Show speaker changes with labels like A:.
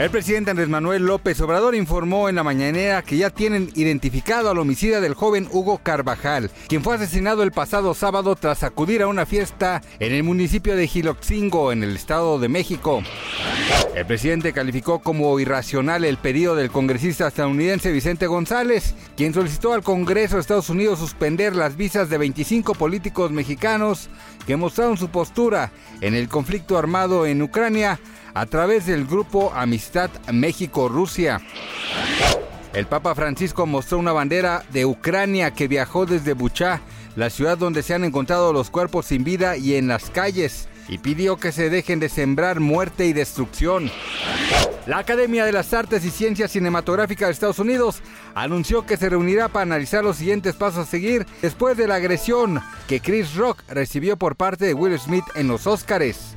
A: El presidente Andrés Manuel López Obrador informó en la mañanera que ya tienen identificado al homicida del joven Hugo Carvajal, quien fue asesinado el pasado sábado tras acudir a una fiesta en el municipio de Giloxingo, en el Estado de México. El presidente calificó como irracional el pedido del congresista estadounidense Vicente González, quien solicitó al Congreso de Estados Unidos suspender las visas de 25 políticos mexicanos que mostraron su postura en el conflicto armado en Ucrania a través del grupo Amistad México-Rusia. El Papa Francisco mostró una bandera de Ucrania que viajó desde Buchá, la ciudad donde se han encontrado los cuerpos sin vida y en las calles, y pidió que se dejen de sembrar muerte y destrucción. La Academia de las Artes y Ciencias Cinematográficas de Estados Unidos anunció que se reunirá para analizar los siguientes pasos a seguir después de la agresión que Chris Rock recibió por parte de Will Smith en los Óscares.